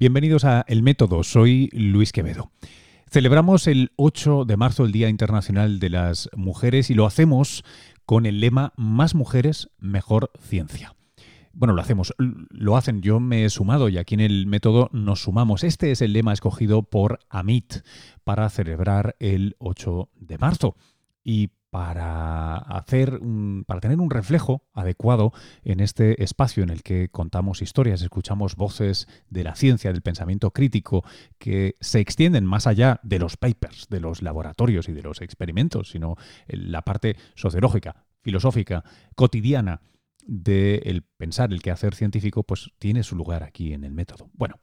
Bienvenidos a El Método, soy Luis Quevedo. Celebramos el 8 de marzo el Día Internacional de las Mujeres y lo hacemos con el lema Más mujeres, mejor ciencia. Bueno, lo hacemos, lo hacen, yo me he sumado y aquí en el método nos sumamos. Este es el lema escogido por AMIT para celebrar el 8 de marzo. Y para hacer para tener un reflejo adecuado en este espacio en el que contamos historias, escuchamos voces de la ciencia, del pensamiento crítico que se extienden más allá de los papers, de los laboratorios y de los experimentos, sino la parte sociológica, filosófica, cotidiana del pensar, el quehacer científico, pues tiene su lugar aquí en el método. Bueno,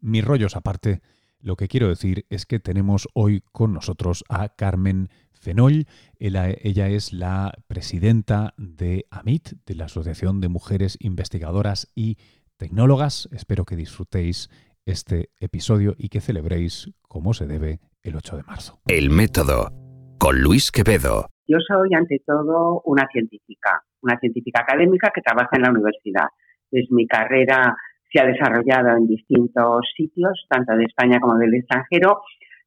mis rollos aparte, lo que quiero decir es que tenemos hoy con nosotros a Carmen Fenol. Ella, es la presidenta de AMIT, de la Asociación de Mujeres Investigadoras y Tecnólogas. Espero que disfrutéis este episodio y que celebréis como se debe el 8 de marzo. El método con Luis Quevedo. Yo soy ante todo una científica, una científica académica que trabaja en la universidad. Es mi carrera se ha desarrollado en distintos sitios, tanto de España como del extranjero,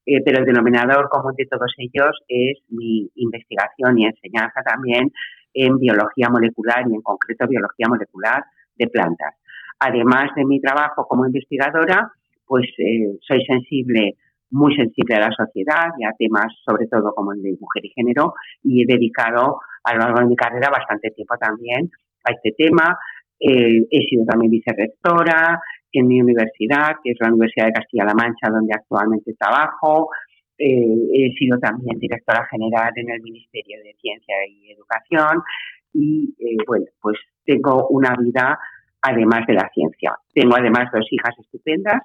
eh, pero el denominador común de todos ellos es mi investigación y enseñanza también en biología molecular y en concreto biología molecular de plantas. Además de mi trabajo como investigadora, pues eh, soy sensible, muy sensible a la sociedad y a temas sobre todo como el de mujer y género y he dedicado a lo largo de mi carrera bastante tiempo también a este tema. Eh, he sido también vicerrectora, en mi universidad, que es la Universidad de Castilla-La Mancha, donde actualmente trabajo. Eh, he sido también directora general en el Ministerio de Ciencia y Educación y, eh, bueno, pues tengo una vida además de la ciencia. Tengo además dos hijas estupendas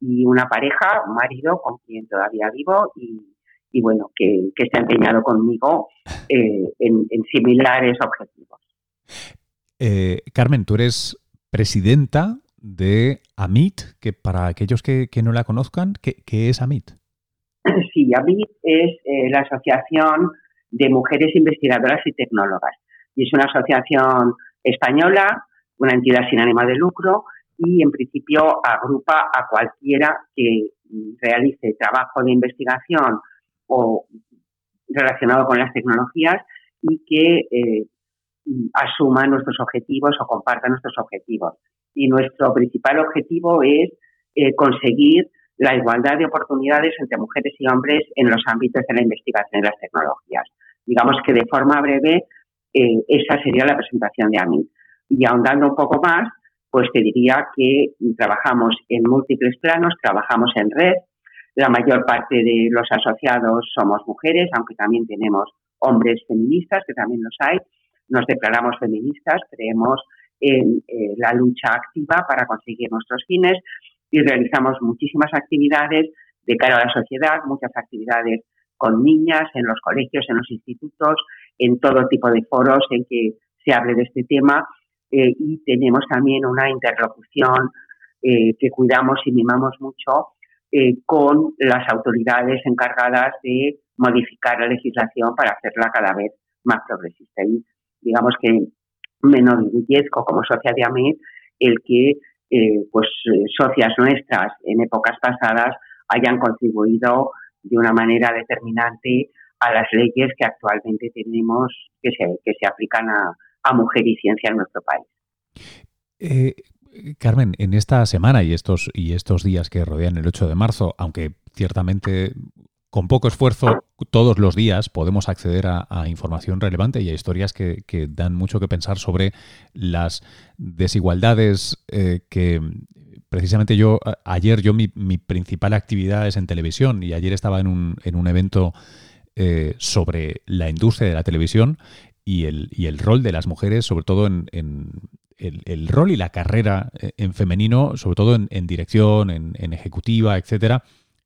y una pareja, un marido con quien todavía vivo y, bueno, que, que, ha empeñado conmigo eh, en, similares objetivos. Carmen, tú eres presidenta de AMIT, que para aquellos que, no la conozcan, ¿qué, es AMIT? Sí, AMIT es eh, la Asociación de Mujeres Investigadoras y Tecnólogas. Y es una asociación española, una entidad sin ánimo de lucro y en principio agrupa a cualquiera que realice trabajo de investigación o relacionado con las tecnologías y que eh, asuma nuestros objetivos o comparta nuestros objetivos y nuestro principal objetivo es eh, conseguir la igualdad de oportunidades entre mujeres y hombres en los ámbitos de la investigación y las tecnologías. Digamos que de forma breve eh, esa sería la presentación de AMIT. Y ahondando un poco más, pues te diría que trabajamos en múltiples planos, trabajamos en red. La mayor parte de los asociados somos mujeres, aunque también tenemos hombres feministas, que también los hay. Nos declaramos feministas, creemos en eh, la lucha activa para conseguir nuestros fines y realizamos muchísimas actividades de cara a la sociedad, muchas actividades con niñas en los colegios, en los institutos, en todo tipo de foros en que se hable de este tema eh, y tenemos también una interlocución eh, que cuidamos y mimamos mucho con las autoridades encargadas de modificar la legislación para hacerla cada vez más progresista. Y digamos que me enorgullezco como socia de AMIT el que eh, pues eh, socias nuestras en épocas pasadas hayan contribuido de una manera determinante a las leyes que actualmente tenemos que se, que se aplican a, mujer y ciencia en nuestro país. Eh, Carmen, en esta semana y estos, y estos días que rodean el 8 de marzo, aunque ciertamente con poco esfuerzo, todos los días podemos acceder a, información relevante y a historias que, dan mucho que pensar sobre las desigualdades eh, que precisamente yo, ayer yo mi, principal actividad es en televisión y ayer estaba en un, en un evento eh, sobre la industria de la televisión y el, y el rol de las mujeres, sobre todo en, el, rol y la carrera eh, en femenino, sobre todo en, dirección, en ejecutiva, etcétera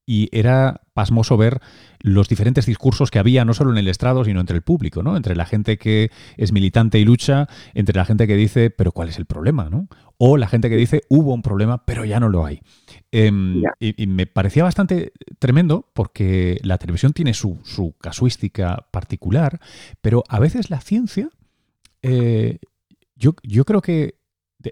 y era pasmoso ver los diferentes discursos que había, no solo en el estrado, sino entre el público, ¿no? Entre la gente que es militante y lucha, entre la gente que dice, pero ¿cuál es el problema? ¿no? O la gente que dice, hubo un problema, pero ya no lo hay. Em, y, me parecía bastante tremendo porque la televisión tiene su, casuística particular, pero a veces la ciencia, eh, yo, yo creo que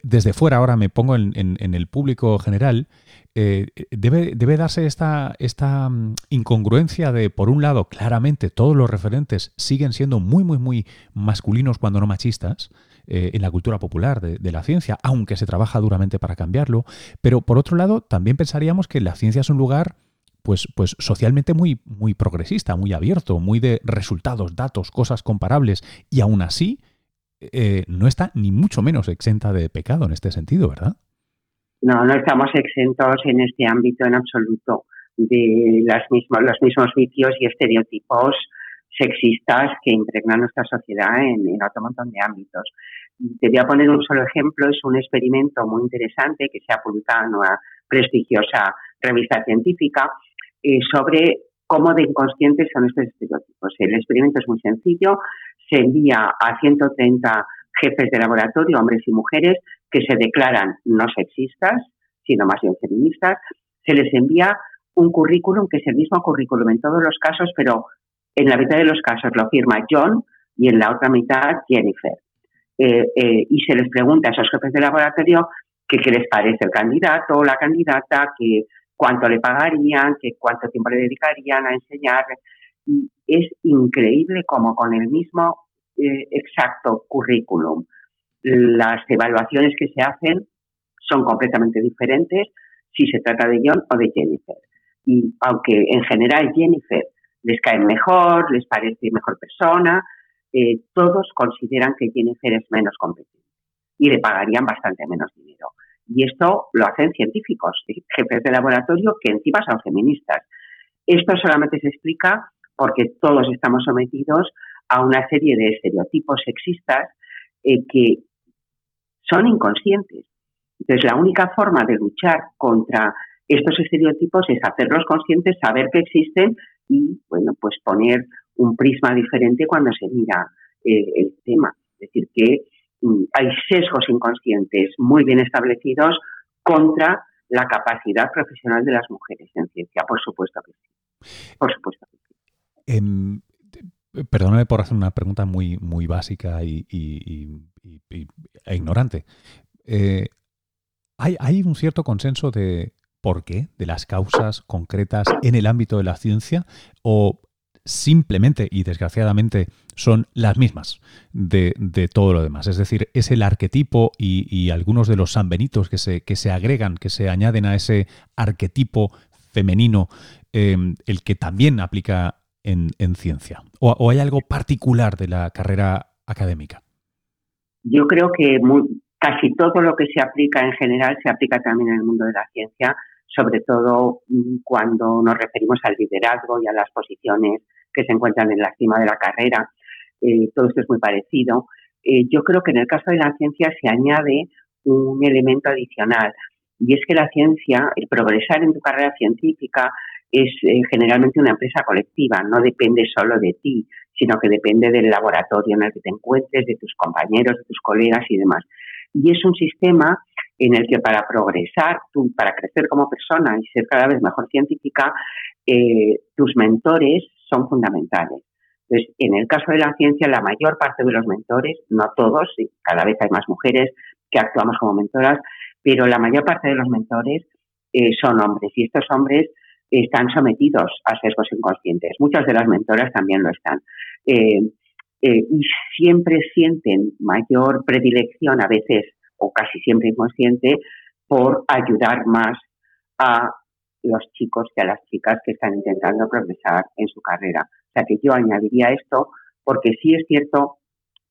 desde fuera ahora me pongo en, el público general, eh, debe, darse esta, esta mm, incongruencia de, por un lado, claramente todos los referentes siguen siendo muy, muy, muy masculinos cuando no machistas eh, en la cultura popular de, de, la ciencia, aunque se trabaja duramente para cambiarlo, pero por otro lado, también pensaríamos que la ciencia es un lugar pues, pues socialmente muy, muy progresista, muy abierto, muy de resultados, datos, cosas comparables, y aún así eh, no está ni mucho menos exenta de pecado en este sentido, ¿verdad? No, no estamos exentos en este ámbito en absoluto de las los mismos vicios y estereotipos sexistas que impregnan nuestra sociedad en, en otro montón de ámbitos. Te voy a poner un solo ejemplo, es un experimento muy interesante que se ha publicado en una prestigiosa revista científica eh, sobre cómo de inconscientes son estos estereotipos. El experimento es muy sencillo, se envía a 130 jefes de laboratorio, hombres y mujeres, que se declaran no sexistas, sino más bien feministas, se les envía un currículum que es el mismo currículum en todos los casos, pero en la mitad de los casos lo firma John y en la otra mitad Jennifer. Eh, eh, y se les pregunta a esos jefes de laboratorio qué les parece el candidato o la candidata, que cuánto le pagarían, que cuánto tiempo le dedicarían a enseñar. Es increíble como con el mismo eh, exacto currículum, las evaluaciones que se hacen son completamente diferentes si se trata de John o de Jennifer. Y aunque en general Jennifer les cae mejor, les parece mejor persona, eh, todos consideran que Jennifer es menos competente y le pagarían bastante menos dinero. Y esto lo hacen científicos, jefes de laboratorio que encima son feministas. Esto solamente se explica porque todos estamos sometidos a una serie de estereotipos sexistas eh, que son inconscientes. Entonces, la única forma de luchar contra estos estereotipos es hacerlos conscientes, saber que existen y, bueno, pues poner un prisma diferente cuando se mira eh, el tema. Es decir, que Mm, hay sesgos inconscientes muy bien establecidos contra la capacidad profesional de las mujeres en ciencia, por supuesto que sí. Por supuesto que sí. Em, perdóname por hacer una pregunta muy, muy básica y, e ignorante. Eh, ¿hay, ¿Hay un cierto consenso de por qué, de las causas concretas en el ámbito de la ciencia? ¿O simplemente y desgraciadamente son las mismas de, todo lo demás. Es decir, es el arquetipo y, algunos de los sanbenitos que se, que se agregan, que se añaden a ese arquetipo femenino, em, el que también aplica en, ciencia. O, hay algo particular de la carrera académica? Yo creo que casi todo lo que se aplica en general se aplica también en el mundo de la ciencia sobre todo mm, cuando nos referimos al liderazgo y a las posiciones que se encuentran en la cima de la carrera. Eh, todo esto es muy parecido. Eh, yo creo que en el caso de la ciencia se añade un elemento adicional y es que la ciencia, el progresar en tu carrera científica es eh, generalmente una empresa colectiva, no depende solo de ti, sino que depende del laboratorio en el que te encuentres, de tus compañeros, de tus colegas y demás. Y es un sistema en el que para progresar, tú, para crecer como persona y ser cada vez mejor científica, eh, tus mentores son fundamentales. Entonces, en el caso de la ciencia, la mayor parte de los mentores, no todos, cada vez hay más mujeres que actuamos como mentoras, pero la mayor parte de los mentores eh, son hombres y estos hombres están sometidos a sesgos inconscientes. Muchas de las mentoras también lo están. Eh, y siempre sienten mayor predilección, a veces o casi siempre inconsciente, por ayudar más a los chicos que a las chicas que están intentando progresar en su carrera. O sea que yo añadiría esto porque sí es cierto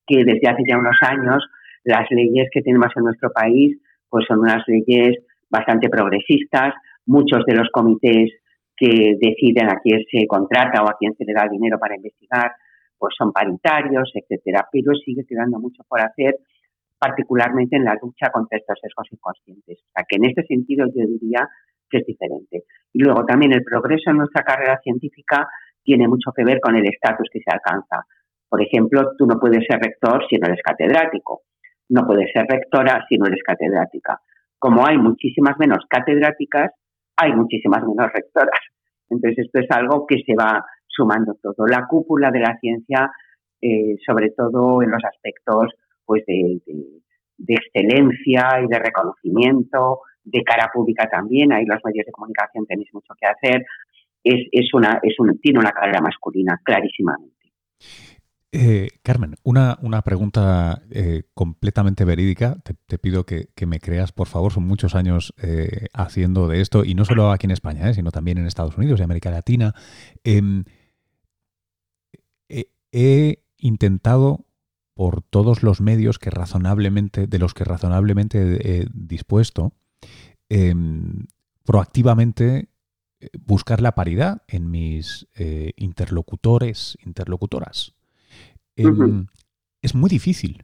que desde hace ya unos años las leyes que tenemos en nuestro país pues son unas leyes bastante progresistas. Muchos de los comités que deciden a quién se contrata o a quién se le da dinero para investigar pues son paritarios, etcétera, pero sigue quedando mucho por hacer particularmente en la lucha contra estos sesgos inconscientes. O sea, que en este sentido yo diría que es diferente. Y luego también el progreso en nuestra carrera científica tiene mucho que ver con el estatus que se alcanza. Por ejemplo, tú no puedes ser rector si no eres catedrático. No puedes ser rectora si no eres catedrática. Como hay muchísimas menos catedráticas, hay muchísimas menos rectoras. Entonces, esto es algo que se va sumando todo. La cúpula de la ciencia, eh, sobre todo en los aspectos pues de, de excelencia y de reconocimiento, de cara pública también, ahí los medios de comunicación tenéis mucho que hacer, es, es una, es un, tiene una carrera masculina, clarísimamente. Eh, Carmen, una, una pregunta eh, completamente verídica. Te, pido que, me creas, por favor. Son muchos años eh, haciendo de esto, y no solo aquí en España, sino también en Estados Unidos y América Latina. Em, he intentado por todos los medios que razonablemente, de los que razonablemente he dispuesto, em, proactivamente buscar la paridad en mis interlocutores, interlocutoras. Em, es muy difícil.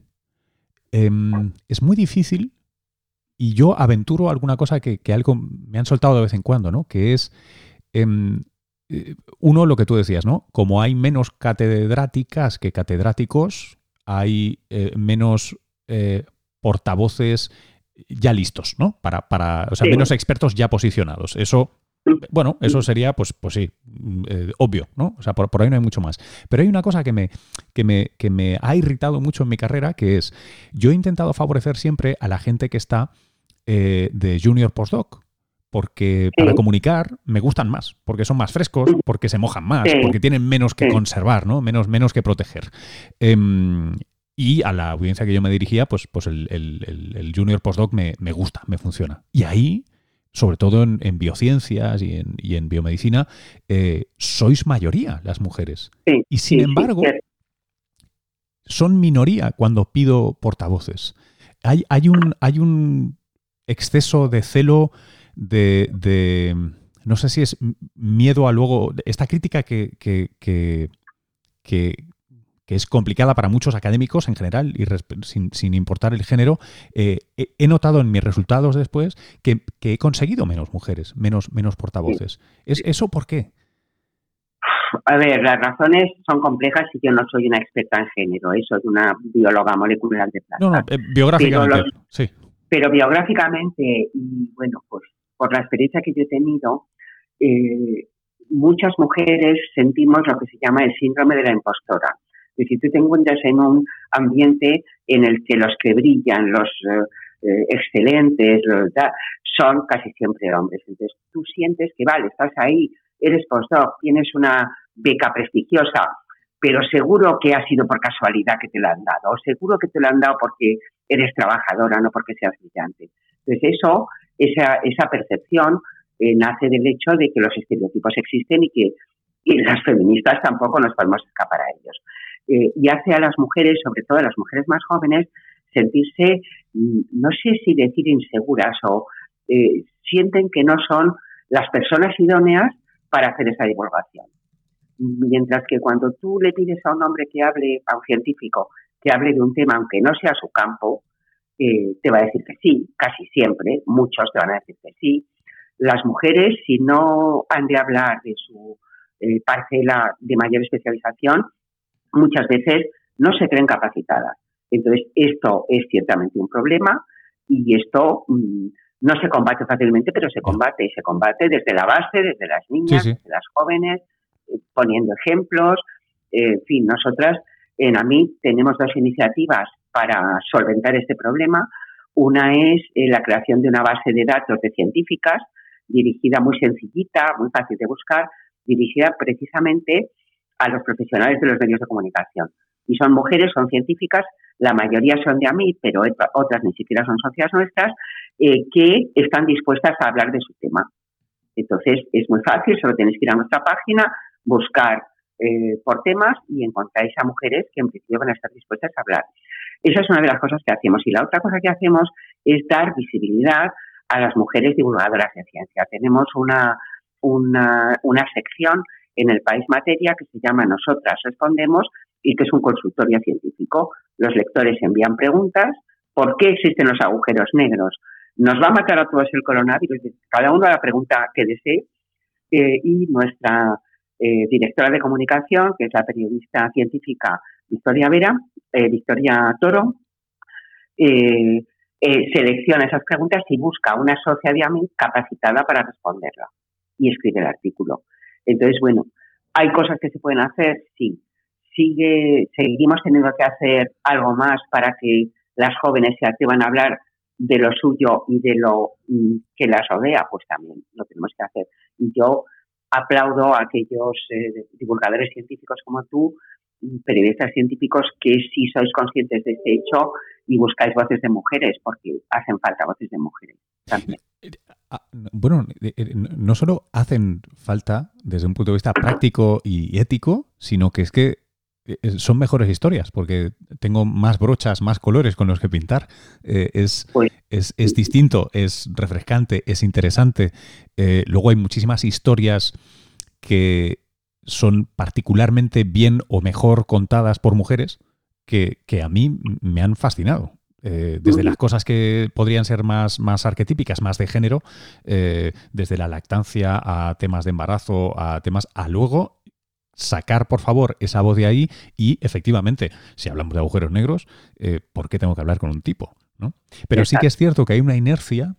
Em, es muy difícil y yo aventuro alguna cosa que, algo me han soltado de vez en cuando, ¿no? Que es, em, eh, uno, lo que tú decías, ¿no? Como hay menos catedráticas que catedráticos, hay eh, menos eh, portavoces ya listos, ¿no? Para, para o sea, menos expertos ya posicionados. Eso bueno, eso sería, pues, pues sí, mm, eh, obvio, ¿no? O sea, por, ahí no hay mucho más. Pero hay una cosa que me, que, me, que me ha irritado mucho en mi carrera, que es, yo he intentado favorecer siempre a la gente que está eh, de junior postdoc, porque para comunicar me gustan más, porque son más frescos, porque se mojan más, porque tienen menos que conservar, ¿no? Menos, menos que proteger. Em, y a la audiencia que yo me dirigía, pues, pues el, el, junior postdoc me, me gusta, me funciona. Y ahí sobre todo en, biociencias y en, biomedicina, eh, sois mayoría las mujeres. y sin embargo, son minoría cuando pido portavoces. Hay, hay, un, hay un exceso de celo, de, de, no sé si es miedo a luego, esta crítica que, que, que, que es complicada para muchos académicos en general y sin, importar el género, eh, he notado en mis resultados después que, he conseguido menos mujeres, menos, menos portavoces. ¿Es ¿Eso por qué? A ver, las razones son complejas y yo no soy una experta en género, eso es una bióloga molecular de planta. No, no, eh, biográficamente, pero sí. Pero biográficamente, y bueno, pues por la experiencia que yo he tenido, eh, muchas mujeres sentimos lo que se llama el síndrome de la impostora si tú te encuentras en un ambiente en el que los que brillan, los eh, eh, excelentes, los, son casi siempre hombres. Entonces tú sientes que, vale, estás ahí, eres postdoc, tienes una beca prestigiosa, pero seguro que ha sido por casualidad que te la han dado, o seguro que te la han dado porque eres trabajadora, no porque seas brillante. Entonces eso, esa, esa percepción eh, nace del hecho de que los estereotipos existen y que las feministas tampoco nos podemos escapar a ellos. Eh, y hace a las mujeres, sobre todo a las mujeres más jóvenes, sentirse, mm, no sé si decir inseguras o eh, sienten que no son las personas idóneas para hacer esa divulgación. Mientras que cuando tú le pides a un hombre que hable, a un científico, que hable de un tema, aunque no sea su campo, eh, te va a decir que sí, casi siempre, muchos te van a decir que sí. Las mujeres, si no han de hablar de su parcela de mayor especialización, muchas veces no se creen capacitadas. Entonces, esto es ciertamente un problema y esto mm, no se combate fácilmente, pero se combate y se combate desde la base, desde las niñas, desde las jóvenes, eh, poniendo ejemplos. Eh, en fin, nosotras en AMI tenemos dos iniciativas para solventar este problema. Una es eh, la creación de una base de datos de científicas, dirigida muy sencillita, muy fácil de buscar, dirigida precisamente a los profesionales de los medios de comunicación. Y son mujeres, son científicas, la mayoría son de AMI, pero otras ni siquiera son socias nuestras, eh, que están dispuestas a hablar de su tema. Entonces, es muy fácil, solo tenéis que ir a nuestra página, buscar eh, por temas y encontráis a mujeres que en principio van a estar dispuestas a hablar. Esa es una de las cosas que hacemos. Y la otra cosa que hacemos es dar visibilidad a las mujeres divulgadoras de ciencia. Tenemos una, una, una sección en el país materia que se llama Nosotras Respondemos y que es un consultorio científico. Los lectores envían preguntas. ¿Por qué existen los agujeros negros? ¿Nos va a matar a todos el coronavirus? Cada uno la pregunta que desee. Eh, y nuestra eh, directora de comunicación, que es la periodista científica Victoria Vera, eh, Victoria Toro, selecciona esas preguntas y busca una socia de AMI capacitada para responderla y escribe el artículo. Entonces, bueno, hay cosas que se pueden hacer, sí. Sigue, seguimos teniendo que hacer algo más para que las jóvenes se atrevan a hablar de lo suyo y de lo mm, que las rodea, pues también lo tenemos que hacer. Y yo aplaudo a aquellos eh, divulgadores científicos como tú, periodistas científicos, que sí sois conscientes de este hecho y buscáis voces de mujeres, porque hacen falta voces de mujeres también. Eh, ah, bueno, eh, no solo hacen falta desde un punto de vista práctico y ético, sino que es que son mejores historias porque tengo más brochas, más colores con los que pintar. es, pues es, es, distinto, es refrescante, es interesante. Eh, luego hay muchísimas historias que son particularmente bien o mejor contadas por mujeres que, a mí me han fascinado. Eh, desde las cosas que podrían ser más, más arquetípicas, más de género, eh, desde la lactancia a temas de embarazo, a temas, a luego sacar, por favor, esa voz de ahí y, efectivamente, si hablamos de agujeros negros, ¿por qué tengo que hablar con un tipo? Pero sí que es cierto que hay una inercia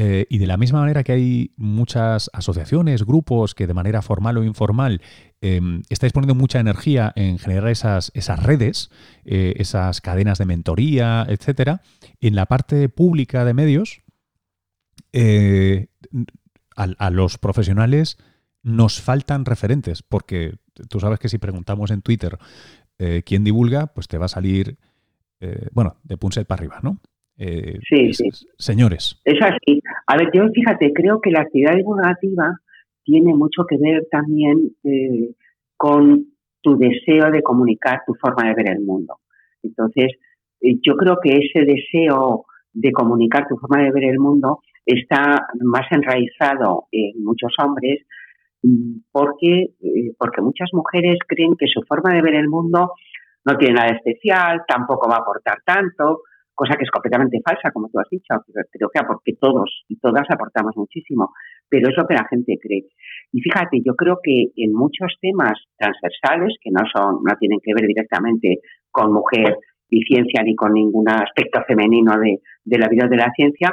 eh, y de la misma manera que hay muchas asociaciones, grupos que de manera formal o informal em, estáis poniendo mucha energía en generar esas, esas redes, eh, esas cadenas de mentoría, etcétera, en la parte pública de medios, eh, a, los profesionales nos faltan referentes, porque tú sabes que si preguntamos en Twitter quién divulga, pues te va a salir, bueno, de Punset para arriba, ¿no? Eh, sí, sí. Señores. Es así. A ver, yo fíjate, creo que la actividad divulgativa tiene mucho que ver también eh, con tu deseo de comunicar tu forma de ver el mundo. Entonces, eh, yo creo que ese deseo de comunicar tu forma de ver el mundo está más enraizado en muchos hombres porque, porque muchas mujeres creen que su forma de ver el mundo no tiene nada especial, tampoco va a aportar tanto, cosa que es completamente falsa, como tú has dicho. Creo que porque todos y todas aportamos muchísimo, pero es lo que la gente cree. Y fíjate, yo creo que en muchos temas transversales, que no son, no tienen que ver directamente con mujer y ciencia ni con ningún aspecto femenino de, de la vida de la ciencia,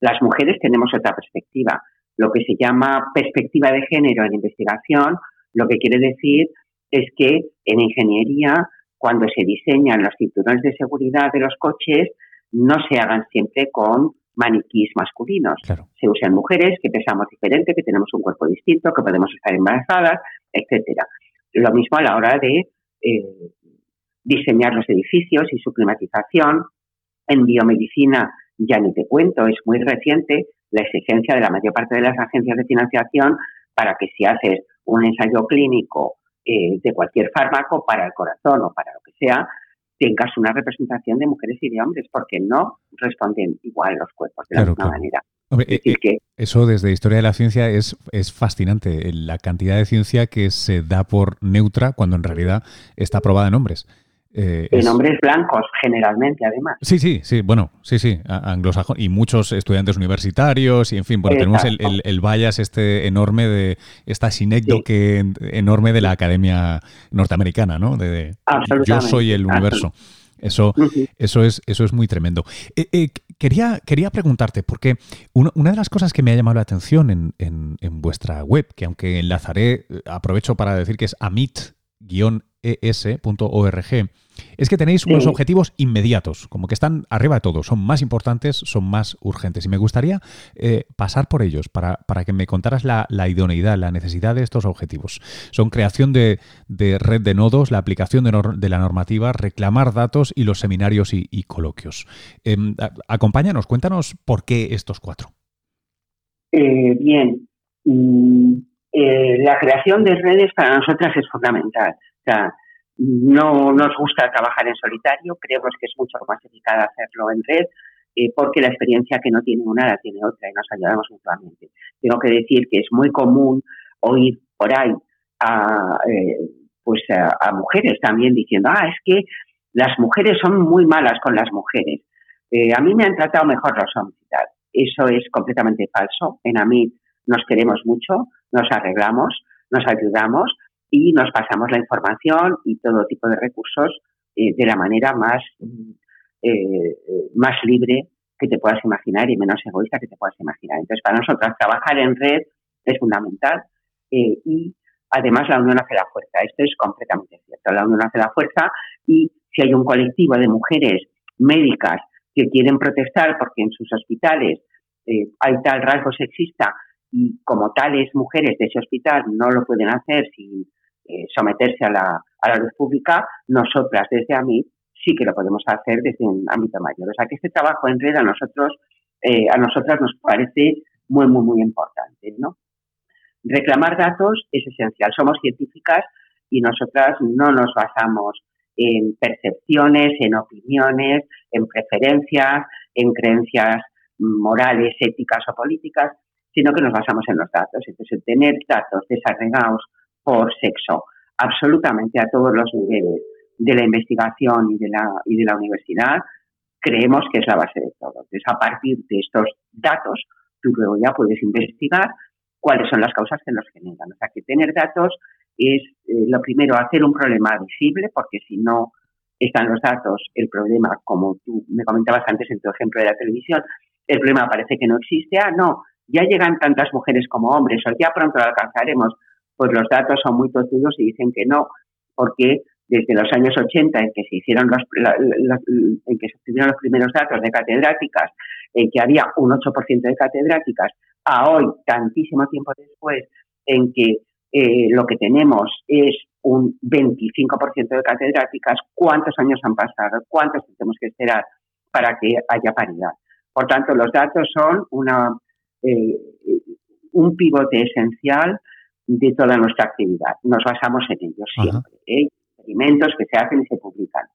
las mujeres tenemos otra perspectiva. Lo que se llama perspectiva de género en investigación, lo que quiere decir es que en ingeniería cuando se diseñan los cinturones de seguridad de los coches, no se hagan siempre con maniquís masculinos. Se usan mujeres que pensamos diferente, que tenemos un cuerpo distinto, que podemos estar embarazadas, etcétera. Lo mismo a la hora de eh, diseñar los edificios y su climatización. En biomedicina, ya ni te cuento, es muy reciente la exigencia de la mayor parte de las agencias de financiación para que si haces un ensayo clínico eh, de cualquier fármaco para el corazón o para lo que sea, tengas una representación de mujeres y de hombres, porque no responden igual los cuerpos de la misma manera. Eh, eh, eso desde Historia de la Ciencia es, es fascinante, la cantidad de ciencia que se da por neutra cuando en realidad está aprobada en hombres. Eh, en hombres blancos, generalmente, además. Sí, sí, sí, bueno, sí, sí, anglosajón y muchos estudiantes universitarios y, en fin, bueno, tenemos el, el, el, bias este enorme de, esta sinécdoque enorme de la academia norteamericana, ¿no? De, yo soy el universo. Eso, eso, es, eso es muy tremendo. Eh, eh, quería, quería preguntarte, porque una, de las cosas que me ha llamado la atención en, en, en vuestra web, que aunque enlazaré, aprovecho para decir que es amit-es.org, es que tenéis unos objetivos inmediatos, como que están arriba de todo, son más importantes, son más urgentes. Y me gustaría eh, pasar por ellos para, que me contaras la, idoneidad, la necesidad de estos objetivos. Son creación de, red de nodos, la aplicación de, la normativa, reclamar datos y los seminarios y, coloquios. Em, acompáñanos, cuéntanos por qué estos cuatro. Eh, bien. Mm, eh, la creación de redes para nosotras es fundamental. No nos gusta trabajar en solitario, creemos que es mucho más eficaz hacerlo en red, eh, porque la experiencia que no tiene una la tiene otra y nos ayudamos mutuamente. Tengo que decir que es muy común oír por ahí a, eh, pues a, mujeres también diciendo, ah, es que las mujeres son muy malas con las mujeres. Eh, a mí me han tratado mejor los hombres y tal. Eso es completamente falso. En AMIT nos queremos mucho, nos arreglamos, nos ayudamos, y nos pasamos la información y todo tipo de recursos eh, de la manera más, eh, más libre que te puedas imaginar y menos egoísta que te puedas imaginar. Entonces, para nosotros trabajar en red es fundamental eh, y además la unión hace la fuerza. Esto es completamente cierto. La unión hace la fuerza y si hay un colectivo de mujeres médicas que quieren protestar porque en sus hospitales eh, hay tal rasgo sexista y como tales mujeres de ese hospital no lo pueden hacer sin eh, someterse a la, a la luz pública, nosotras desde AMIT sí que lo podemos hacer desde un ámbito mayor. O sea que este trabajo en red a nosotros, eh, a nosotras nos parece muy, muy, muy importante, ¿no? Reclamar datos es esencial. Somos científicas y nosotras no nos basamos en percepciones, en opiniones, en preferencias, en creencias morales, éticas o políticas, sino que nos basamos en los datos. Entonces, tener datos desagregados por sexo absolutamente a todos los niveles de la investigación y de la, y de la universidad, creemos que es la base de todo. Entonces, a partir de estos datos, tú luego ya puedes investigar cuáles son las causas que los generan. O sea, que tener datos es eh, lo primero, hacer un problema visible, porque si no están los datos, el problema, como tú me comentabas antes en tu ejemplo de la televisión, el problema parece que no existe. Ah, no, ya llegan tantas mujeres como hombres, o ya pronto lo alcanzaremos. Pues los datos son muy tozudos y dicen que no, porque desde los años 80 en que se hicieron los, en que se obtuvieron los primeros datos de catedráticas, en que había un 8% de catedráticas, a hoy, tantísimo tiempo después, en que eh, lo que tenemos es un 25% de catedráticas, ¿cuántos años han pasado? ¿Cuántos tenemos que esperar para que haya paridad? Por tanto, los datos son una, eh, un pivote esencial de toda nuestra actividad. Nos basamos en ellos siempre. ¿eh? Experimentos que se hacen y se publican.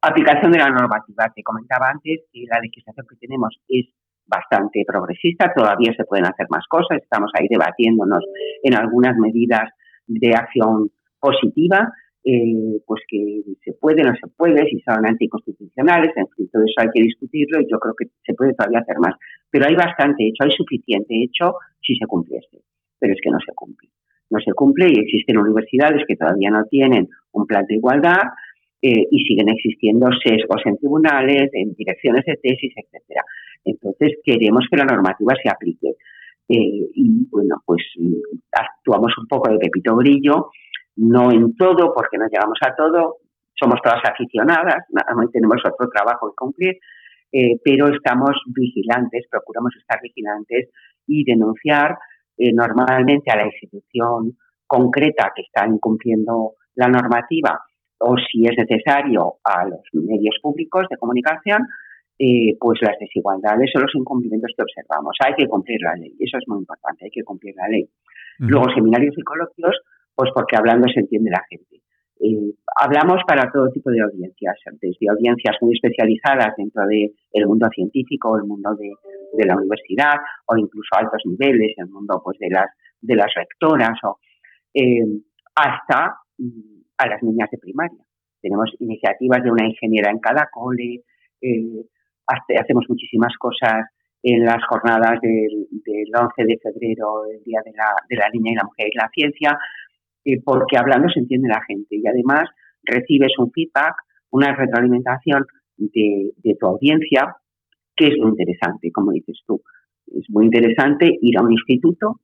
Aplicación de la normativa. Te comentaba antes que la legislación que tenemos es bastante progresista, todavía se pueden hacer más cosas, estamos ahí debatiéndonos en algunas medidas de acción positiva, eh, pues que se puede, no se puede, si son anticonstitucionales, en fin, todo eso hay que discutirlo y yo creo que se puede todavía hacer más. Pero hay bastante hecho, hay suficiente hecho si se cumpliese, pero es que no se cumple. No se cumple y existen universidades que todavía no tienen un plan de igualdad eh, y siguen existiendo sesgos en tribunales, en direcciones de tesis, etcétera. Entonces queremos que la normativa se aplique. Eh, y bueno, pues actuamos un poco de pepito brillo, no en todo, porque no llegamos a todo, somos todas aficionadas, tenemos otro trabajo que cumplir, eh, pero estamos vigilantes, procuramos estar vigilantes y denunciar eh, normalmente a la institución concreta que está incumpliendo la normativa o si es necesario a los medios públicos de comunicación eh, pues las desigualdades o los incumplimientos que observamos. Hay que cumplir la ley, eso es muy importante, hay que cumplir la ley. Luego, seminarios y coloquios, pues porque hablando se entiende la gente. Hablamos para todo tipo de audiencias, desde audiencias muy especializadas dentro del mundo científico, el mundo de, la universidad, o incluso altos niveles, el mundo pues de las de rectoras, o eh, hasta mm, a las niñas de primaria. Tenemos iniciativas de una ingeniera en cada cole, eh, hacemos muchísimas cosas en las jornadas del, 11 de febrero, el Día de la, de la Niña y la Mujer y la Ciencia, eh, porque hablando se entiende la gente y además recibes un feedback, una retroalimentación de, tu audiencia, que es muy interesante, como dices tú. Es muy interesante ir a un instituto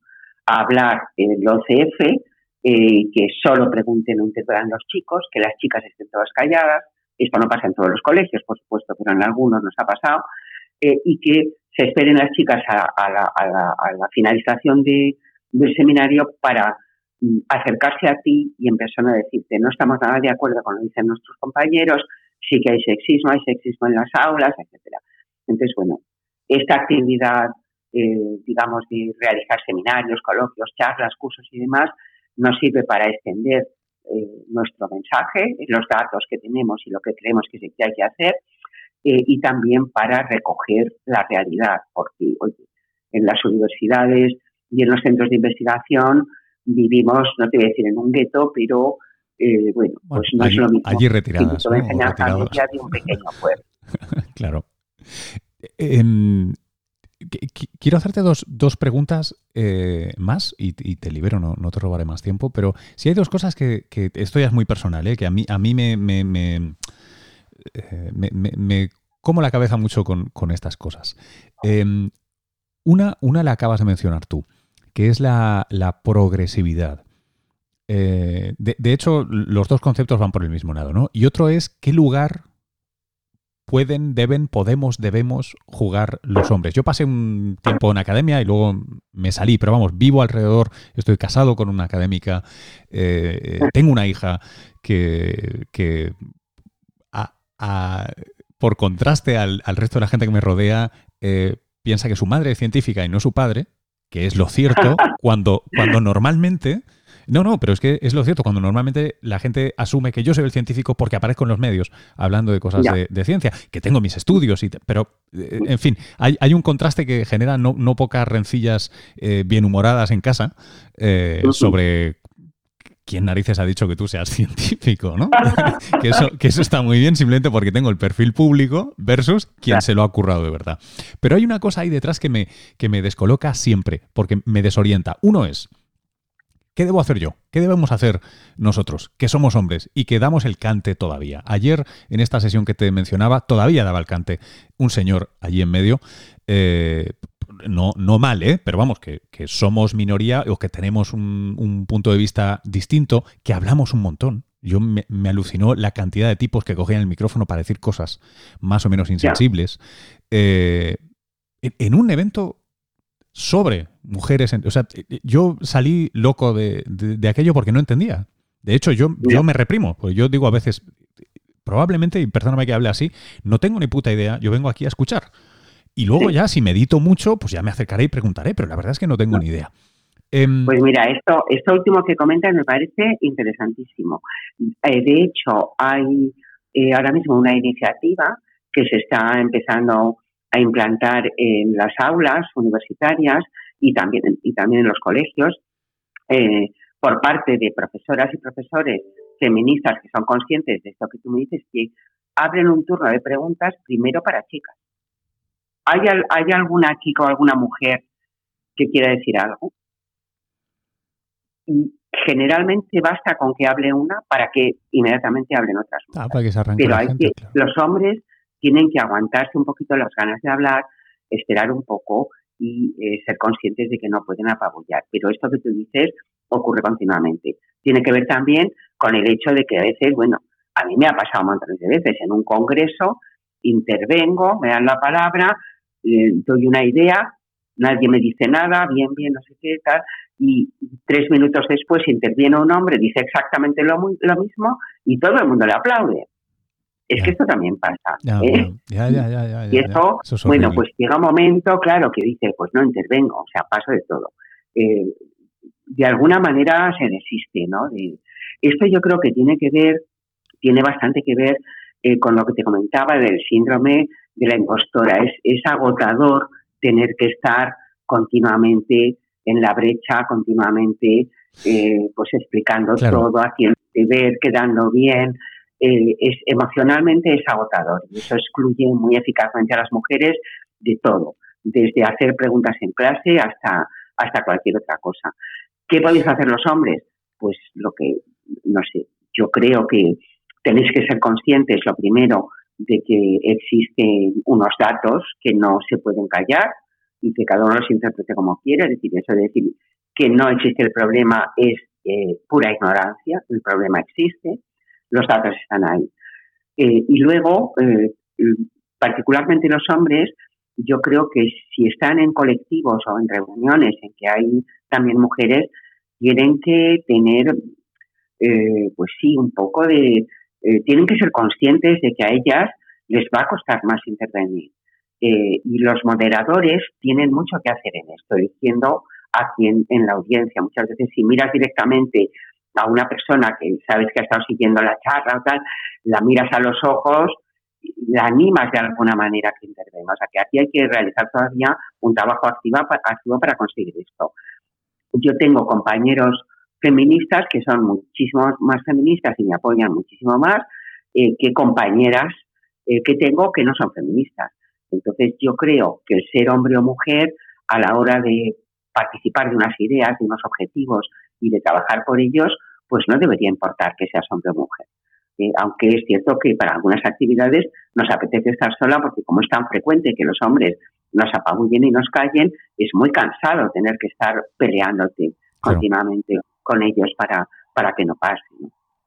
a hablar en el 11F, eh, que solo pregunten o interpelan los chicos, que las chicas estén todas calladas, esto no pasa en todos los colegios, por supuesto, pero en algunos nos ha pasado, eh, y que se esperen las chicas a, la, finalización del seminario para acercarse a ti y en persona decirte, no estamos nada de acuerdo con lo que dicen nuestros compañeros, sí que hay sexismo, hay sexismo en las aulas, etcétera. Entonces, bueno, esta actividad, eh, digamos, de realizar seminarios, coloquios, charlas, cursos y demás, nos sirve para extender eh, nuestro mensaje, los datos que tenemos y lo que creemos que, hay que hacer, eh, y también para recoger la realidad, porque en las universidades y en los centros de investigación vivimos, no te voy a decir en un gueto, pero eh, bueno, pues no es lo mismo. Allí retiradas. ¿no? de un pequeño pueblo. claro. En, quiero hacerte dos, preguntas eh, más y, te libero, no, no, te robaré más tiempo, pero si hay dos cosas que, esto ya es muy personal, ¿eh? que a mí, a mí me, me, eh, como la cabeza mucho con, estas cosas. Em, una, una la acabas de mencionar tú, que es la, progresividad. de, de, hecho, los dos conceptos van por el mismo lado, ¿no? Y otro es qué lugar pueden, deben, podemos, debemos jugar los hombres. Yo pasé un tiempo en academia y luego me salí, pero vamos, vivo alrededor, estoy casado con una académica, eh, tengo una hija que, que por contraste al, resto de la gente que me rodea, eh, piensa que su madre es científica y no su padre, que es lo cierto, cuando, cuando normalmente no, no, pero es que es lo cierto, cuando normalmente la gente asume que yo soy el científico porque aparezco en los medios hablando de cosas de, ciencia, que tengo mis estudios, y pero eh, en fin, hay, un contraste que genera no, pocas rencillas eh, bien humoradas en casa eh, sobre ¿quién narices ha dicho que tú seas científico? ¿no? que, eso, que eso está muy bien simplemente porque tengo el perfil público versus quien se lo ha currado de verdad. Pero hay una cosa ahí detrás que me, que me descoloca siempre, porque me desorienta. Uno es, ¿Qué debo hacer yo? ¿Qué debemos hacer nosotros, que somos hombres y que damos el cante todavía? Ayer, en esta sesión que te mencionaba, todavía daba el cante un señor allí en medio. Eh, no, no mal, ¿eh? pero vamos, que, somos minoría o que tenemos un, punto de vista distinto, que hablamos un montón. Yo me, alucinó la cantidad de tipos que cogían el micrófono para decir cosas más o menos insensibles. Eh, en un evento sobre mujeres. o sea, yo salí loco de, aquello porque no entendía. De hecho, yo, yo me reprimo, porque yo digo a veces, probablemente, y perdóname que hable así, no tengo ni puta idea, yo vengo aquí a escuchar. Y luego ya, si medito mucho, pues ya me acercaré y preguntaré, pero la verdad es que no tengo ni idea. Em, pues mira, esto, esto último que comentas me parece interesantísimo. Eh, de hecho, hay eh, ahora mismo una iniciativa que se está empezando a implantar en las aulas universitarias y también, y también en los colegios eh, por parte de profesoras y profesores feministas que son conscientes de esto que tú me dices, que abren un turno de preguntas primero para chicas. ¿Hay, ¿Hay alguna chica o alguna mujer que quiera decir algo? Y generalmente basta con que hable una para que inmediatamente hablen otras. Ah, para que se Pero hay que, los hombres tienen que aguantarse un poquito las ganas de hablar, esperar un poco y eh, ser conscientes de que no pueden apabullar. Pero esto que tú dices ocurre continuamente. Tiene que ver también con el hecho de que a veces, bueno, a mí me ha pasado montones de veces en un congreso, intervengo, me dan la palabra, doy una idea, nadie me dice nada, bien, bien, no sé qué, tal, y tres minutos después interviene un hombre, dice exactamente lo, lo mismo y todo el mundo le aplaude. Es que esto también pasa. ¿eh? y eso, bueno, pues llega un momento, claro, que dice, pues no intervengo, o sea, paso de todo. Eh, de alguna manera se desiste, ¿no? esto yo creo que tiene que ver, tiene bastante que ver eh, con lo que te comentaba del síndrome de la impostora. Es, es agotador tener que estar continuamente en la brecha, continuamente pues explicando todo, haciendo ver, quedando bien, eh, es, emocionalmente es agotador y eso excluye muy eficazmente a las mujeres de todo, desde hacer preguntas en clase hasta, hasta cualquier otra cosa. ¿Qué podéis hacer los hombres? Pues lo que, no sé, yo creo que tenéis que ser conscientes, lo primero, de que existen unos datos que no se pueden callar y que cada uno los interprete como quiere. Es decir, eso de decir que no existe el problema es eh, pura ignorancia, el problema existe los datos están ahí. Eh, y luego, eh, particularmente los hombres, yo creo que si están en colectivos o en reuniones en que hay también mujeres, tienen que tener, eh, pues sí, un poco de, tienen que ser conscientes de que a ellas les va a costar más intervenir. y los moderadores tienen mucho que hacer en esto, diciendo a quien en la audiencia, muchas veces si miras directamente a una persona que sabes que ha estado siguiendo la charla o tal, la miras a los ojos, la animas de alguna manera que intervenga. O sea, que aquí hay que realizar todavía un trabajo activo para, activo para conseguir esto. Yo tengo compañeros feministas que son muchísimo más feministas y me apoyan muchísimo más eh, que compañeras eh, que tengo que no son feministas. Entonces yo creo que el ser hombre o mujer a la hora de participar de unas ideas, de unos objetivos y de trabajar por ellos, pues no debería importar que seas hombre o mujer. Eh, aunque es cierto que para algunas actividades nos apetece estar sola porque como es tan frecuente que los hombres nos apabullen y nos callen, es muy cansado tener que estar peleándote continuamente con ellos para, para que no pase.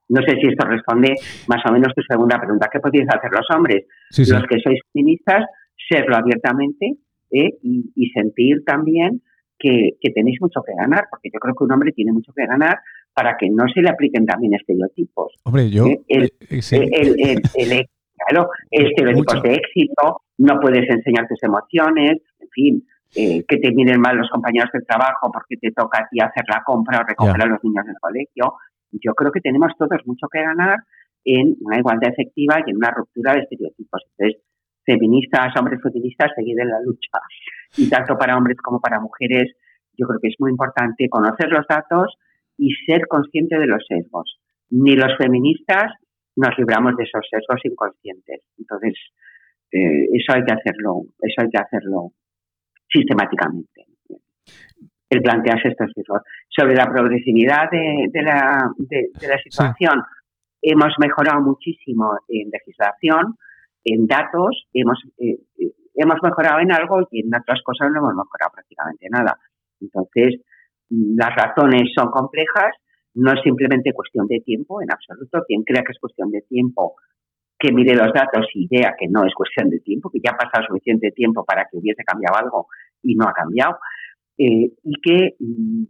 No sé si esto responde más o menos tu segunda pregunta. ¿Qué podéis hacer los hombres? Los que sois feministas, serlo abiertamente ¿eh? y, sentir también que, tenéis mucho que ganar, porque yo creo que un hombre tiene mucho que ganar para que no se le apliquen también estereotipos. Hombre, yo... ¿Eh? El, eh, claro, estereotipos de éxito, no puedes enseñar tus emociones, en fin, que te miren mal los compañeros del trabajo porque te toca a ti hacer la compra o recoger a los niños del colegio yo creo que tenemos todos mucho que ganar en una igualdad efectiva y en una ruptura de estereotipos. Entonces, feministas, hombres feministas, seguir en la lucha. Y tanto para hombres como para mujeres, yo creo que es muy importante conocer los datos y ser consciente de los sesgos. Ni los feministas nos libramos de esos sesgos inconscientes. Entonces, eh, eso hay que hacerlo, eso hay que hacerlo sistemáticamente el plantearse estos riesgos. Sobre la progresividad de, la, de, la situación, hemos mejorado muchísimo en legislación, en datos, hemos, eh, eh, hemos mejorado en algo y en otras cosas no hemos mejorado prácticamente nada. Entonces, las razones son complejas, no es simplemente cuestión de tiempo, en absoluto. Quien crea que es cuestión de tiempo, que mire los datos y vea que no es cuestión de tiempo, que ya ha pasado suficiente tiempo para que hubiese cambiado algo y no ha cambiado. Eh, y que mm,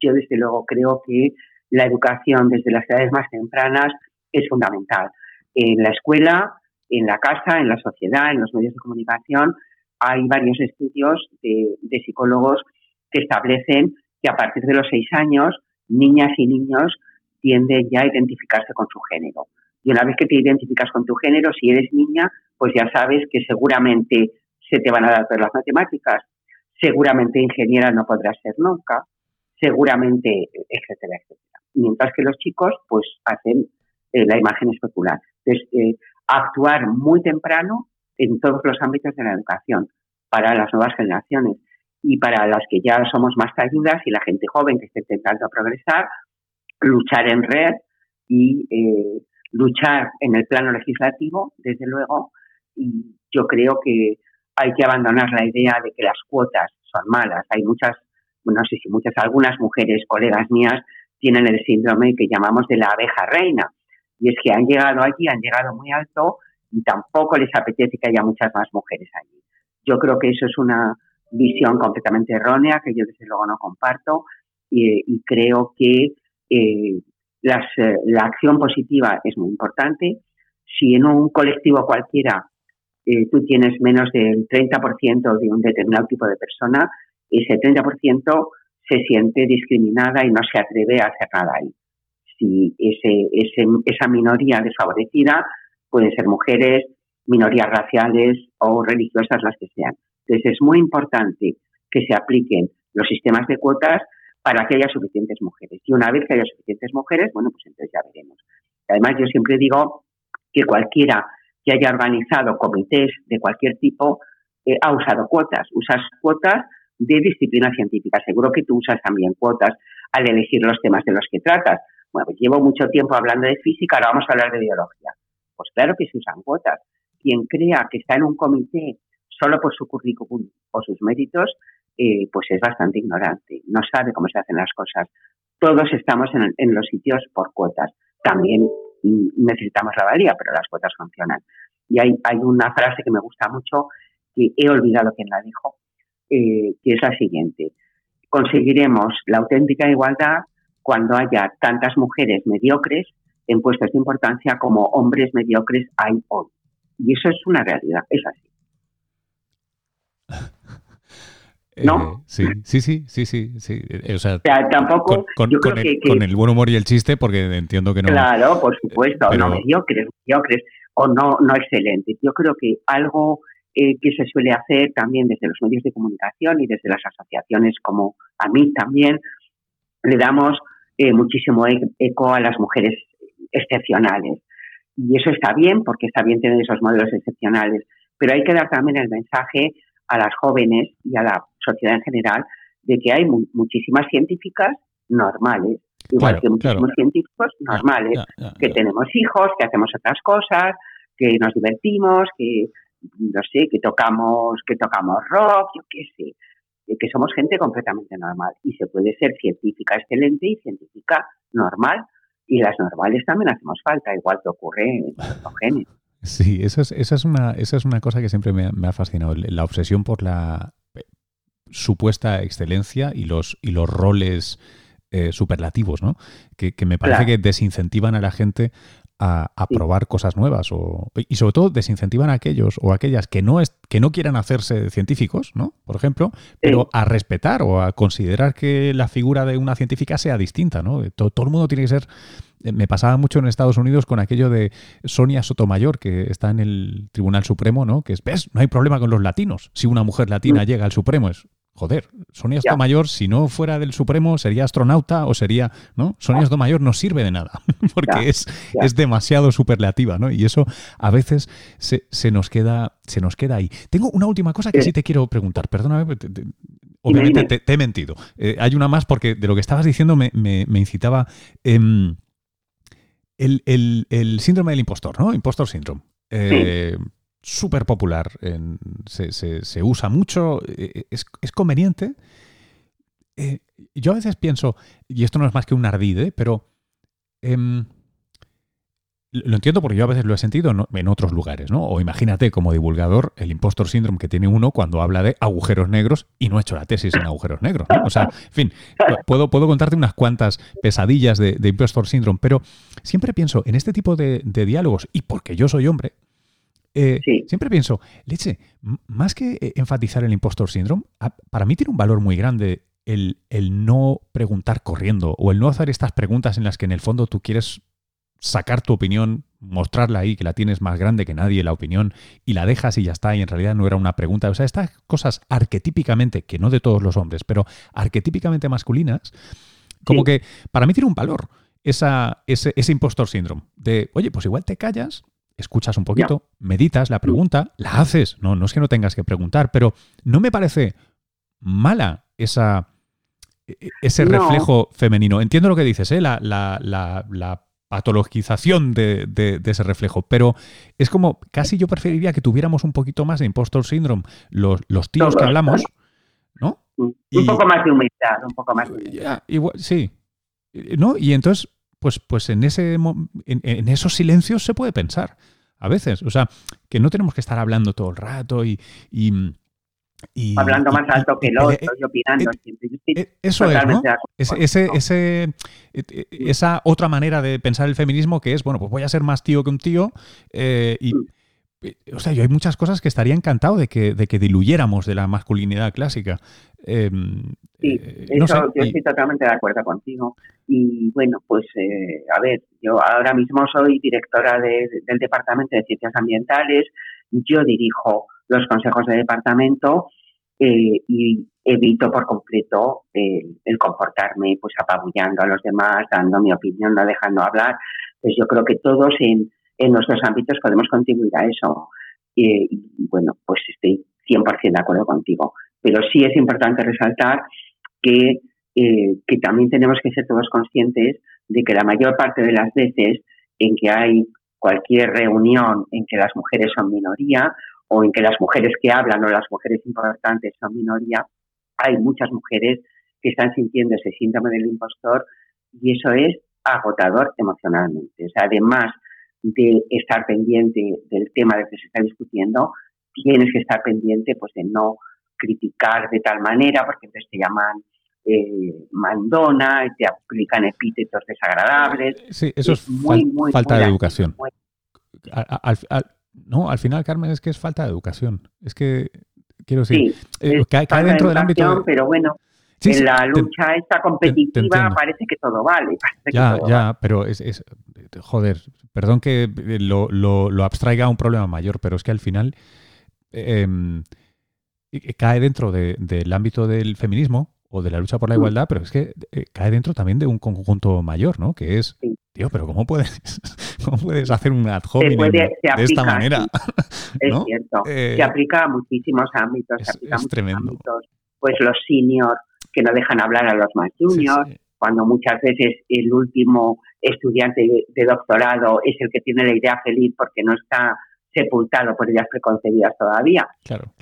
yo desde luego creo que la educación desde las edades más tempranas es fundamental. En la escuela, en la casa, en la sociedad, en los medios de comunicación, hay varios estudios de, psicólogos que establecen que a partir de los seis años, niñas y niños tienden ya a identificarse con su género. Y una vez que te identificas con tu género, si eres niña, pues ya sabes que seguramente se te van a dar todas las matemáticas, seguramente ingeniera no podrá ser nunca, seguramente, etcétera, etcétera. Mientras que los chicos, pues, hacen eh, la imagen especular. Entonces, eh, actuar muy temprano en todos los ámbitos de la educación para las nuevas generaciones y para las que ya somos más ayudas y la gente joven que esté intentando progresar, luchar en red y eh, luchar en el plano legislativo, desde luego, y yo creo que hay que abandonar la idea de que las cuotas son malas. Hay muchas, no sé si muchas, algunas mujeres, colegas mías, tienen el síndrome que llamamos de la abeja reina. Y es que han llegado allí, han llegado muy alto y tampoco les apetece que haya muchas más mujeres allí. Yo creo que eso es una visión completamente errónea que yo desde luego no comparto y, creo que eh, eh, la acción positiva es muy importante. Si en un colectivo cualquiera eh, tú tienes menos del 30% de un determinado tipo de persona, ese 30% se siente discriminada y no se atreve a hacer nada ahí. Si ese, esa minoría desfavorecida pueden ser mujeres, minorías raciales o religiosas, las que sean. Entonces es muy importante que se apliquen los sistemas de cuotas para que haya suficientes mujeres. Y una vez que haya suficientes mujeres, bueno, pues entonces ya veremos. Además, yo siempre digo que cualquiera que haya organizado comités de cualquier tipo eh, ha usado cuotas. Usas cuotas de disciplina científica. Seguro que tú usas también cuotas al elegir los temas de los que tratas. Bueno, pues llevo mucho tiempo hablando de física, ahora vamos a hablar de biología. Pues claro que se usan cuotas. Quien crea que está en un comité solo por su currículum o sus méritos, eh, pues es bastante ignorante, no sabe cómo se hacen las cosas. Todos estamos en, en los sitios por cuotas. También necesitamos la valía, pero las cuotas funcionan. Y hay, una frase que me gusta mucho, que he olvidado quién la dijo, eh, que es la siguiente. Conseguiremos la auténtica igualdad cuando haya tantas mujeres mediocres en puestos de importancia como hombres mediocres hay hoy. Y eso es una realidad, es así. ¿no? sí, sí, sí, sí, sí, O, sea, tampoco con, el, buen humor y el chiste, porque entiendo que no. Claro, por supuesto, no mediocres, mediocres o no, no excelentes. Yo creo que algo que se suele hacer también desde los medios de comunicación y desde las asociaciones como a mí también, le damos muchísimo eco a las mujeres excepcionales. Y eso está bien, porque está bien tener esos modelos excepcionales, pero hay que dar también el mensaje a las jóvenes y a la sociedad en general de que hay muchísimas científicas normales, igual que muchísimos científicos normales, que tenemos hijos, que hacemos otras cosas, que nos divertimos, que no sé, que tocamos, que tocamos rock, yo qué sé, que somos gente completamente normal y se puede ser científica excelente y científica normal y las normales también hacemos falta, igual que ocurre en los genes. Sí, esa es, esa es, una, esa es una cosa que siempre me, ha fascinado, la obsesión por la eh, supuesta excelencia y los, y los roles eh, superlativos, ¿no? Que, me parece que desincentivan a la gente a, probar cosas nuevas o, y sobre todo desincentivan a aquellos o aquellas que no, es, que no quieran hacerse científicos, ¿no? Por ejemplo, pero a respetar o a considerar que la figura de una científica sea distinta, ¿no? Todo, todo el mundo tiene que ser eh, me pasaba mucho en Estados Unidos con aquello de Sonia Sotomayor, que está en el Tribunal Supremo, ¿no? Que es, ves, no hay problema con los latinos. Si una mujer latina mm. llega al Supremo, es, joder, Sonia Sotomayor, si no fuera del Supremo, sería astronauta o sería, ¿no? Sonia Sotomayor no sirve de nada, porque es, es demasiado superlativa, ¿no? Y eso a veces se, se, nos queda, se nos queda ahí. Tengo una última cosa que sí te quiero preguntar, perdóname, obviamente te, he mentido. Eh, hay una más porque de lo que estabas diciendo me, incitaba... Em, el, síndrome del impostor, ¿no? Impostor syndrome. Eh, súper popular, se, usa mucho, eh, es, conveniente. Eh, yo a veces pienso, y esto no es más que un ardide, pero em, lo entiendo porque yo a veces lo he sentido en otros lugares, ¿no? O imagínate como divulgador el impostor síndrome que tiene uno cuando habla de agujeros negros y no ha hecho la tesis en agujeros negros. O sea, en fin, puedo, puedo contarte unas cuantas pesadillas de, impostor síndrome, pero siempre pienso en este tipo de diálogos, y porque yo soy hombre, eh, siempre pienso, leche, más que eh, enfatizar el impostor syndrome, para mí tiene un valor muy grande el, el, no preguntar corriendo o el no hacer estas preguntas en las que en el fondo tú quieres sacar tu opinión, mostrarla ahí, que la tienes más grande que nadie, la opinión, y la dejas y ya está, y en realidad no era una pregunta. O sea, estas cosas arquetípicamente, que no de todos los hombres, pero arquetípicamente masculinas, como que para mí tiene un valor esa, ese, ese impostor síndrome. De, oye, pues igual te callas escuchas un poquito, meditas la pregunta, la haces. No, no es que no tengas que preguntar, pero no me parece mala esa, e, ese reflejo femenino. Entiendo lo que dices, ¿eh? la, la, la, patologización de, de, ese reflejo, pero es como casi yo preferiría que tuviéramos un poquito más de impostor syndrome los, los tíos que hablamos, ¿no? Un poco más de humildad, un poco más de humildad. igual, sí. ¿No? Y entonces pues, pues en, ese, en, esos silencios se puede pensar a veces. O sea, que no tenemos que estar hablando todo el rato y... Hablando más alto que el otro y opinando siempre. eso es, ¿no? Ese, ese, esa otra manera de pensar el feminismo que es, bueno, pues voy a ser más tío que un tío eh, y... O sea, yo hay muchas cosas que estaría encantado de que, de que diluyéramos de la masculinidad clásica. Em, sí, eh, eso, yo estoy totalmente de acuerdo contigo. Y bueno, pues eh, a ver, yo ahora mismo soy directora del Departamento de Ciencias Ambientales, yo dirijo los consejos de departamento eh, y evito por completo el comportarme pues apabullando a los demás, dando mi opinión, no dejando hablar. Pues yo creo que todos en, en nuestros ámbitos podemos contribuir a eso. y bueno, pues estoy 100% de acuerdo contigo. Pero sí es importante resaltar que, eh, que también tenemos que ser todos conscientes de que la mayor parte de las veces en que hay cualquier reunión en que las mujeres son minoría o en que las mujeres que hablan o las mujeres importantes son minoría, hay muchas mujeres que están sintiendo ese síndrome del impostor y eso es agotador emocionalmente. O sea, además de estar pendiente del tema del que se está discutiendo, tienes que estar pendiente pues de no criticar de tal manera, porque entonces te llaman eh, mandona, te aplican epítetos desagradables. Sí, eso es, muy, falta de educación. al, no, al final, Carmen, es que es falta de educación. Es que, quiero decir, eh, cae, dentro del ámbito... Pero bueno, en la lucha esta competitiva parece que todo vale. ya, ya, pero es, es, joder, perdón que lo, lo, lo abstraiga a un problema mayor, pero es que al final eh, cae dentro del ámbito del feminismo o de la lucha por la mm. igualdad, pero es que eh, cae dentro también de un conjunto mayor, ¿no? Que es, tío, pero ¿cómo puedes, cómo puedes hacer un ad hominem de esta manera? Es cierto, se eh, aplica a muchísimos ámbitos, se aplica a muchos tremendo. ámbitos. Pues los seniors que no dejan hablar a los más juniors, cuando muchas veces el último estudiante de doctorado es el que tiene la idea feliz porque no está sepultado por ideas preconcebidas todavía.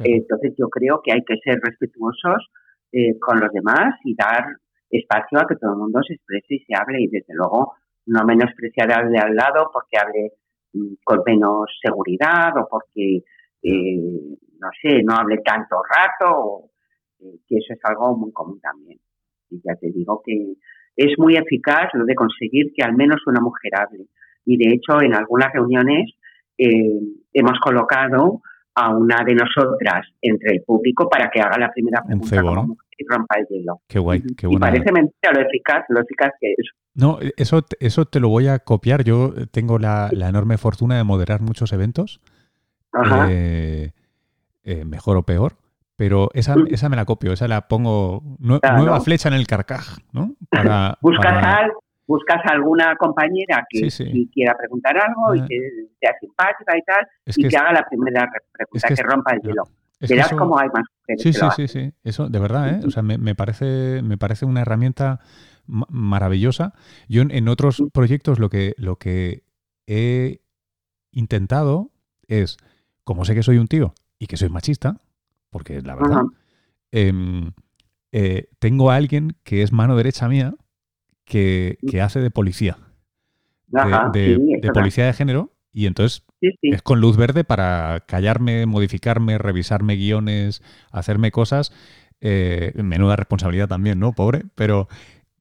Entonces yo creo que hay que ser respetuosos eh, con los demás y dar espacio a que todo el mundo se exprese y se hable y desde luego no menospreciar al de al lado porque hable mm, con menos seguridad o porque, eh, no sé, no hable tanto rato, o, que eso es algo muy común también. Y ya te digo que es muy eficaz lo de conseguir que al menos una mujer hable. Y de hecho, en algunas reuniones eh, hemos colocado a una de nosotras entre el público para que haga la primera pregunta y rompa el hielo. Qué guay, qué Y parece mentira lo eficaz, lo eficaz que es. No, eso, eso te lo voy a copiar. Yo tengo la, enorme fortuna de moderar muchos eventos. Eh, eh, mejor o peor. Pero esa, mm. esa me la copio, esa la pongo nueva flecha en el carcaj, ¿no? Para, buscas, buscas alguna compañera que, quiera preguntar algo y ah. que sea simpática y tal, y que, haga la primera pregunta, que, rompa el hielo. Verás cómo hay más mujeres. Sí, sí, sí, sí. Eso, de verdad, ¿eh? O sea, me, parece, me parece una herramienta maravillosa. Yo en, otros proyectos lo que, lo que he intentado es, como sé que soy un tío y que soy machista, porque es la verdad, em, eh, tengo a alguien que es mano derecha mía que, hace de policía. de, policía de género y entonces es con luz verde para callarme, modificarme, revisarme guiones, hacerme cosas. Eh, menuda responsabilidad también, ¿no? Pobre, pero,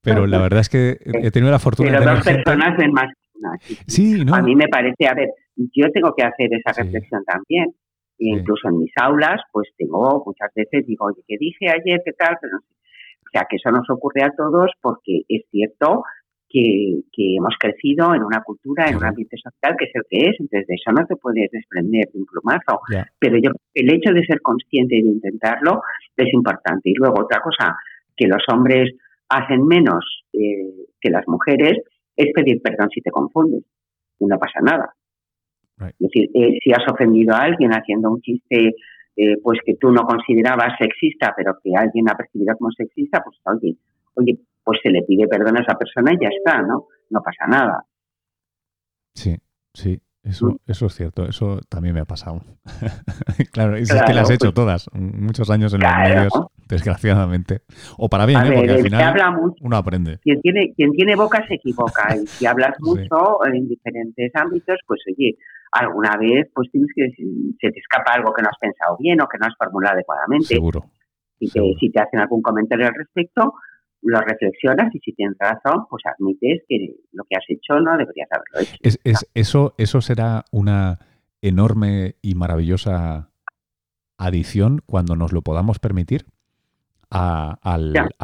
pero la verdad es que he tenido la fortuna de dos personas ven más Sí, ¿no? A mí me parece, a ver, yo tengo que hacer esa reflexión también. Incluso en mis aulas, pues tengo muchas veces, digo, oye, ¿qué dije ayer? ¿Qué tal? Pero no sé. O sea, que eso nos ocurre a todos porque es cierto que, hemos crecido en una cultura, en un ambiente social que es el que es, entonces de eso no te puedes desprender de un plumazo. Pero yo el hecho de ser consciente y de intentarlo es importante. Y luego otra cosa, que los hombres hacen menos eh, que las mujeres, es pedir perdón si te confundes. Y no pasa nada. Es decir, eh, si has ofendido a alguien haciendo un chiste eh, pues que tú no considerabas sexista, pero que alguien ha percibido como sexista, pues oye, oye, pues se le pide perdón a esa persona y ya está, ¿no? No pasa nada. Sí, sí, eso, eso es cierto, eso también me ha pasado. claro, es que las he hecho pues todas, muchos años en los medios, desgraciadamente. O para bien, ¿eh? porque al final uno aprende. Quien tiene, quien tiene boca se equivoca, y si hablas mucho en diferentes ámbitos, pues oye, alguna vez pues tienes que se te escapa algo que no has pensado bien o que no has formulado adecuadamente. Seguro. Y si te hacen algún comentario al respecto, lo reflexionas y si tienes razón, pues admites que lo que has hecho no deberías haberlo hecho. Es, eso, eso será una enorme y maravillosa adición cuando nos lo podamos permitir a,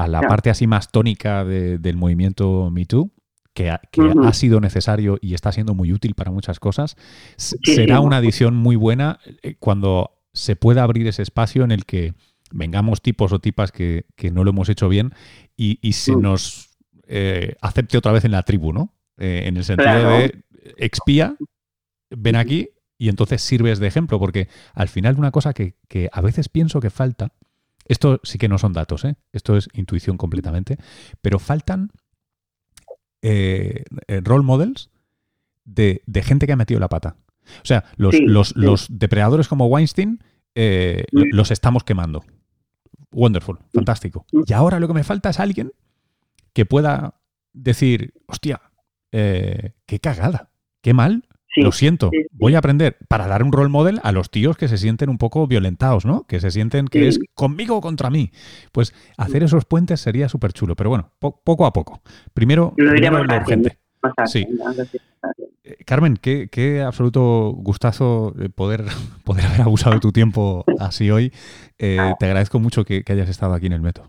la parte así más tónica del movimiento MeToo, que, ha, que ha sido necesario y está siendo muy útil para muchas cosas. será una adición muy buena eh, cuando se pueda abrir ese espacio en el que vengamos tipos o tipas que, no lo hemos hecho bien y, se mm. nos eh, acepte otra vez en la tribu, ¿no? Eh, en el sentido de expía, ven aquí y entonces sirves de ejemplo, porque al final una cosa que, a veces pienso que falta, esto sí que no son datos, ¿eh? esto es intuición completamente, pero faltan role models de, gente que ha metido la pata. O sea, los, los, depredadores como Weinstein los estamos quemando. Wonderful, fantástico. Y ahora lo que me falta es alguien que pueda decir, hostia, eh, qué cagada, qué mal, lo siento, voy a aprender para dar un role model a los tíos que se sienten un poco violentados, ¿no? Que se sienten que es conmigo o contra mí. Pues hacer esos puentes sería súper chulo, pero bueno, poco a poco. Primero, lo, primero lo urgente. Sí. Eh, Carmen, qué, absoluto gustazo eh, poder, poder haber abusado de tu tiempo así hoy. Eh, te agradezco mucho que, hayas estado aquí en el método.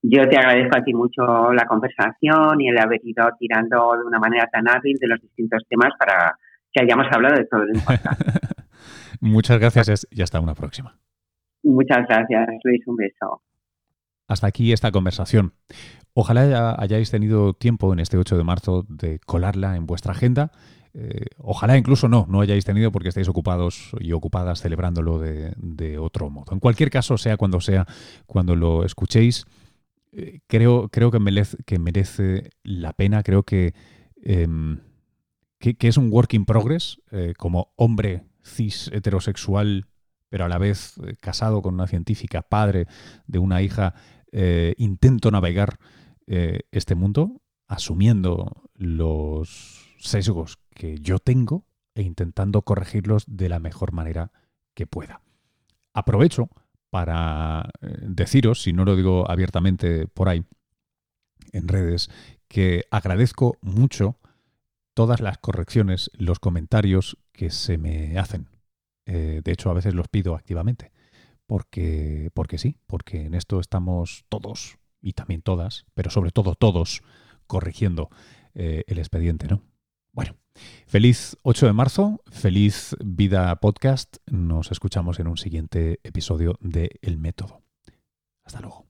Yo te agradezco a ti mucho la conversación y el haber ido tirando de una manera tan hábil de los distintos temas para que hayamos hablado de todo lo importante. Muchas gracias y hasta una próxima. Muchas gracias, Luis. Un beso. Hasta aquí esta conversación. Ojalá hayáis tenido tiempo en este 8 de marzo de colarla en vuestra agenda. Eh, ojalá incluso no, no hayáis tenido porque estáis ocupados y ocupadas celebrándolo de, otro modo. En cualquier caso, sea cuando sea, cuando lo escuchéis, eh, creo, creo que, merece, que la pena, creo que, em, que, es un work in progress eh, como hombre cis heterosexual, pero a la vez casado con una científica, padre de una hija, intento navegar eh, este mundo asumiendo los sesgos que yo tengo e intentando corregirlos de la mejor manera que pueda. Aprovecho para eh, deciros, si no lo digo abiertamente por ahí, en redes, que agradezco mucho todas las correcciones, los comentarios que se me hacen. Eh, de hecho, a veces los pido activamente, porque, porque sí, porque en esto estamos todos, y también todas, pero sobre todo todos, corrigiendo eh, el expediente, ¿no? Bueno, feliz 8 de marzo, feliz vida podcast. Nos escuchamos en un siguiente episodio de El Método. Hasta luego.